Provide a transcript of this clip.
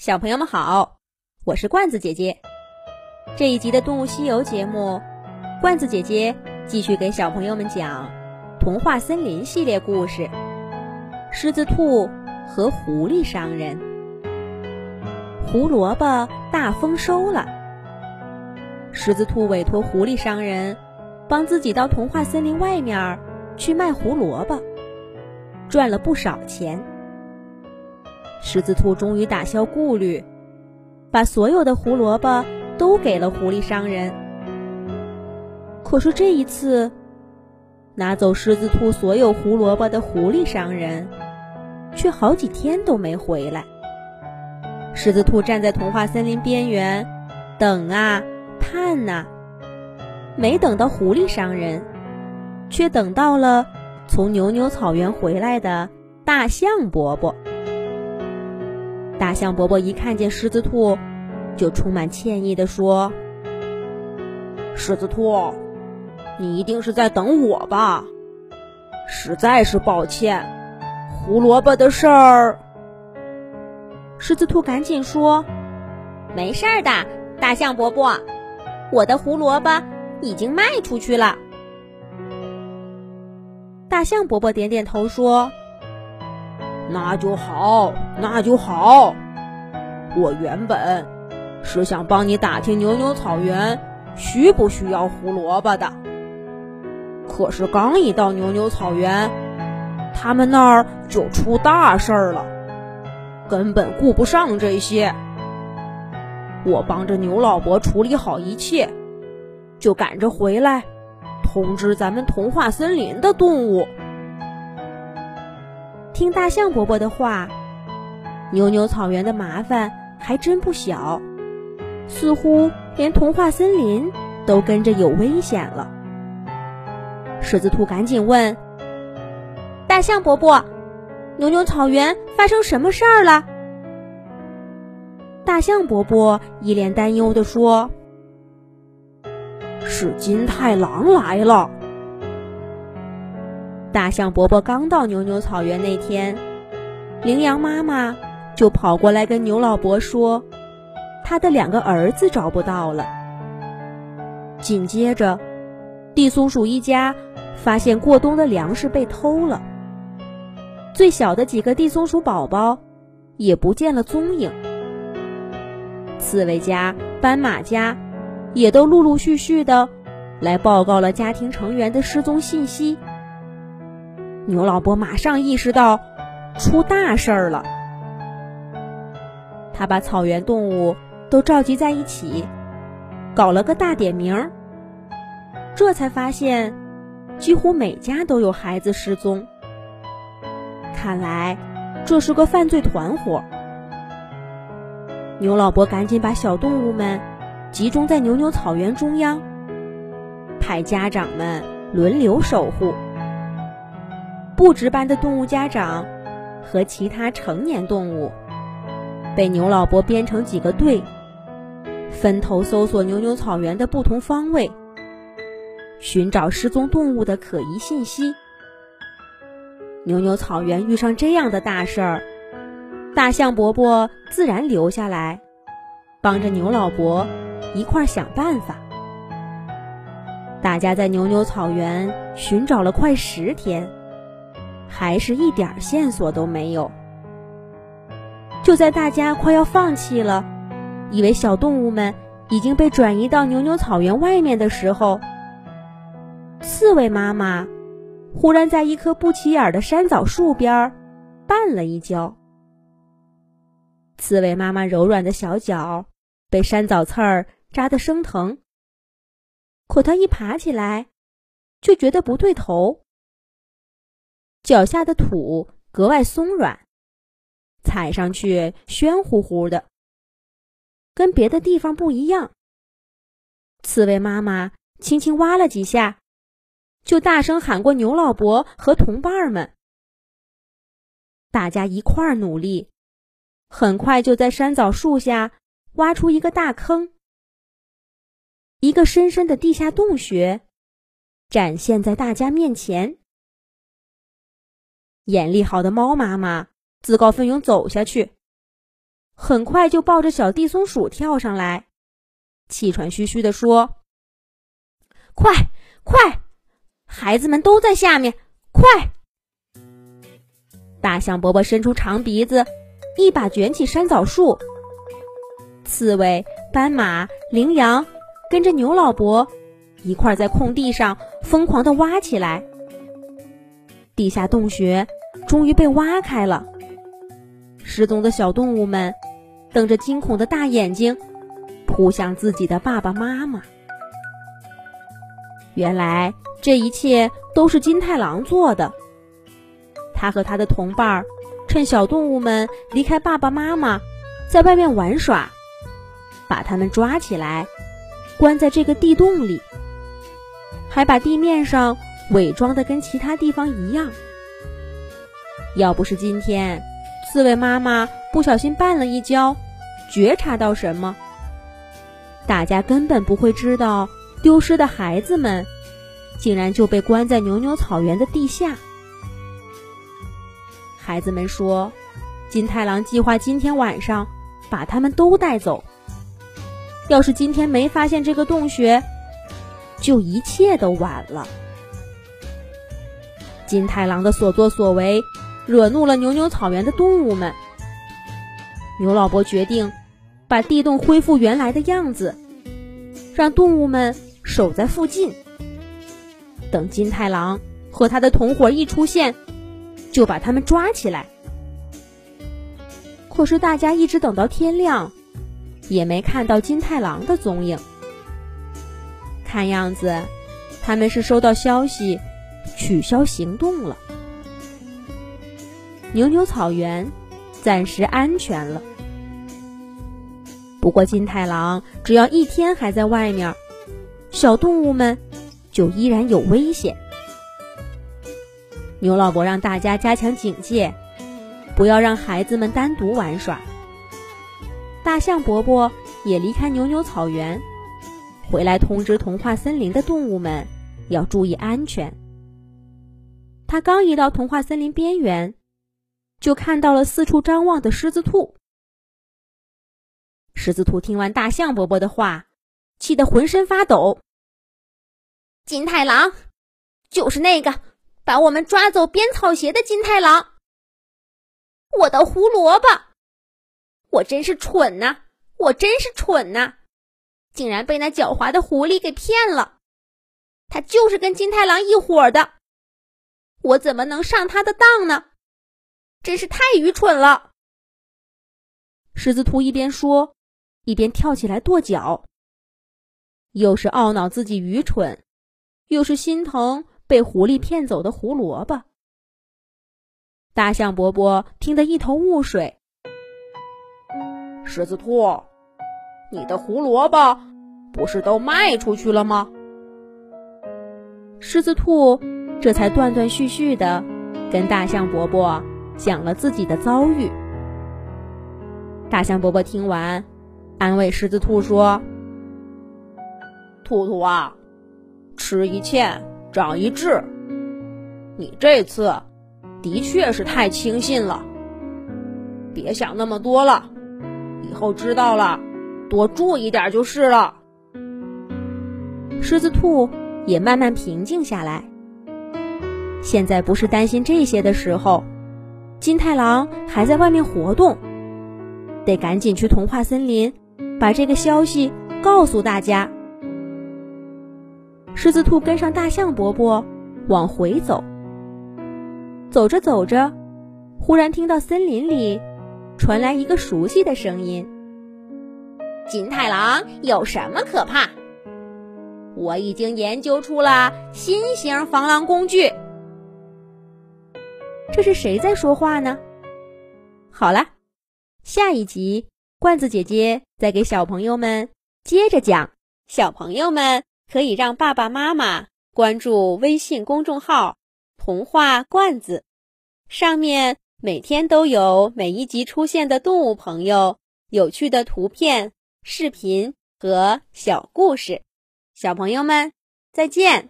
小朋友们好，我是罐子姐姐。这一集的《动物西游》节目，罐子姐姐继续给小朋友们讲《童话森林》系列故事《狮子兔和狐狸商人》。胡萝卜大丰收了，狮子兔委托狐狸商人帮自己到童话森林外面去卖胡萝卜，赚了不少钱。狮子兔终于打消顾虑，把所有的胡萝卜都给了狐狸商人。可是这一次，拿走狮子兔所有胡萝卜的狐狸商人，却好几天都没回来。狮子兔站在童话森林边缘，等啊盼呐，没等到狐狸商人，却等到了从牛牛草原回来的大象伯伯。大象伯伯一看见狮子兔，就充满歉意地说：“狮子兔，你一定是在等我吧？实在是抱歉，胡萝卜的事儿。”狮子兔赶紧说：“没事儿的，大象伯伯，我的胡萝卜已经卖出去了。”大象伯伯点点头说。那就好，那就好。我原本是想帮你打听牛牛草原需不需要胡萝卜的，可是刚一到牛牛草原，他们那儿就出大事儿了，根本顾不上这些。我帮着牛老伯处理好一切，就赶着回来通知咱们童话森林的动物。听大象伯伯的话，牛牛草原的麻烦还真不小，似乎连童话森林都跟着有危险了。狮子兔赶紧问：“大象伯伯，牛牛草原发生什么事儿了？”大象伯伯一脸担忧地说：“是金太郎来了。”大象伯伯刚到牛牛草原那天，羚羊妈妈就跑过来跟牛老伯说，他的两个儿子找不到了。紧接着，地松鼠一家发现过冬的粮食被偷了，最小的几个地松鼠宝宝也不见了踪影。刺猬家、斑马家也都陆陆续续的来报告了家庭成员的失踪信息。牛老伯马上意识到出大事儿了，他把草原动物都召集在一起，搞了个大点名儿，这才发现几乎每家都有孩子失踪。看来这是个犯罪团伙。牛老伯赶紧把小动物们集中在牛牛草原中央，派家长们轮流守护。不值班的动物家长和其他成年动物被牛老伯编成几个队，分头搜索牛牛草原的不同方位，寻找失踪动物的可疑信息。牛牛草原遇上这样的大事儿，大象伯伯自然留下来，帮着牛老伯一块儿想办法。大家在牛牛草原寻找了快十天。还是一点线索都没有。就在大家快要放弃了，以为小动物们已经被转移到牛牛草原外面的时候，刺猬妈妈忽然在一棵不起眼的山枣树边绊了一跤。刺猬妈妈柔软的小脚被山枣刺儿扎得生疼，可她一爬起来，却觉得不对头。脚下的土格外松软，踩上去暄乎乎的，跟别的地方不一样。刺猬妈妈轻轻挖了几下，就大声喊过牛老伯和同伴们。大家一块儿努力，很快就在山枣树下挖出一个大坑，一个深深的地下洞穴展现在大家面前。眼力好的猫妈妈自告奋勇走下去，很快就抱着小地松鼠跳上来，气喘吁吁地说：“快快，孩子们都在下面，快！”大象伯伯伸出长鼻子，一把卷起山枣树。刺猬、斑马、羚羊跟着牛老伯一块在空地上疯狂地挖起来。地下洞穴终于被挖开了，失踪的小动物们瞪着惊恐的大眼睛，扑向自己的爸爸妈妈。原来这一切都是金太郎做的。他和他的同伴儿趁小动物们离开爸爸妈妈，在外面玩耍，把他们抓起来，关在这个地洞里，还把地面上。伪装的跟其他地方一样。要不是今天刺猬妈妈不小心绊了一跤，觉察到什么，大家根本不会知道丢失的孩子们竟然就被关在牛牛草原的地下。孩子们说，金太郎计划今天晚上把他们都带走。要是今天没发现这个洞穴，就一切都晚了。金太郎的所作所为，惹怒了牛牛草原的动物们。牛老伯决定把地洞恢复原来的样子，让动物们守在附近。等金太郎和他的同伙一出现，就把他们抓起来。可是大家一直等到天亮，也没看到金太郎的踪影。看样子，他们是收到消息。取消行动了，牛牛草原暂时安全了。不过金太郎只要一天还在外面，小动物们就依然有危险。牛老伯让大家加强警戒，不要让孩子们单独玩耍。大象伯伯也离开牛牛草原，回来通知童话森林的动物们要注意安全。他刚一到童话森林边缘，就看到了四处张望的狮子兔。狮子兔听完大象伯伯的话，气得浑身发抖。金太郎，就是那个把我们抓走编草鞋的金太郎。我的胡萝卜，我真是蠢呐！我真是蠢呐！竟然被那狡猾的狐狸给骗了。他就是跟金太郎一伙的。我怎么能上他的当呢？真是太愚蠢了！狮子兔一边说，一边跳起来跺脚，又是懊恼自己愚蠢，又是心疼被狐狸骗走的胡萝卜。大象伯伯听得一头雾水。狮子兔，你的胡萝卜不是都卖出去了吗？狮子兔。这才断断续续的跟大象伯伯讲了自己的遭遇。大象伯伯听完，安慰狮子兔说：“兔兔啊，吃一堑长一智，你这次的确是太轻信了，别想那么多了，以后知道了多注意点就是了。”狮子兔也慢慢平静下来。现在不是担心这些的时候，金太郎还在外面活动，得赶紧去童话森林，把这个消息告诉大家。狮子兔跟上大象伯伯往回走，走着走着，忽然听到森林里传来一个熟悉的声音：“金太郎有什么可怕？我已经研究出了新型防狼工具。”这是谁在说话呢？好了，下一集罐子姐姐再给小朋友们接着讲。小朋友们可以让爸爸妈妈关注微信公众号“童话罐子”，上面每天都有每一集出现的动物朋友、有趣的图片、视频和小故事。小朋友们再见。